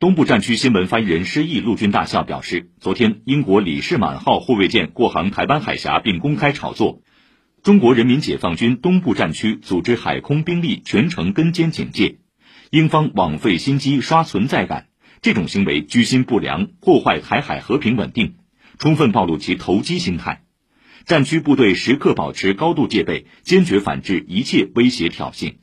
东部战区新闻发言人施毅陆军大校表示，昨天英国李士满号护卫舰过航台湾海峡并公开炒作，中国人民解放军东部战区组织海空兵力全程跟监警戒，英方枉费心机刷存在感，这种行为居心不良，破坏台海和平稳定，充分暴露其投机心态。战区部队时刻保持高度戒备，坚决反制一切威胁挑衅。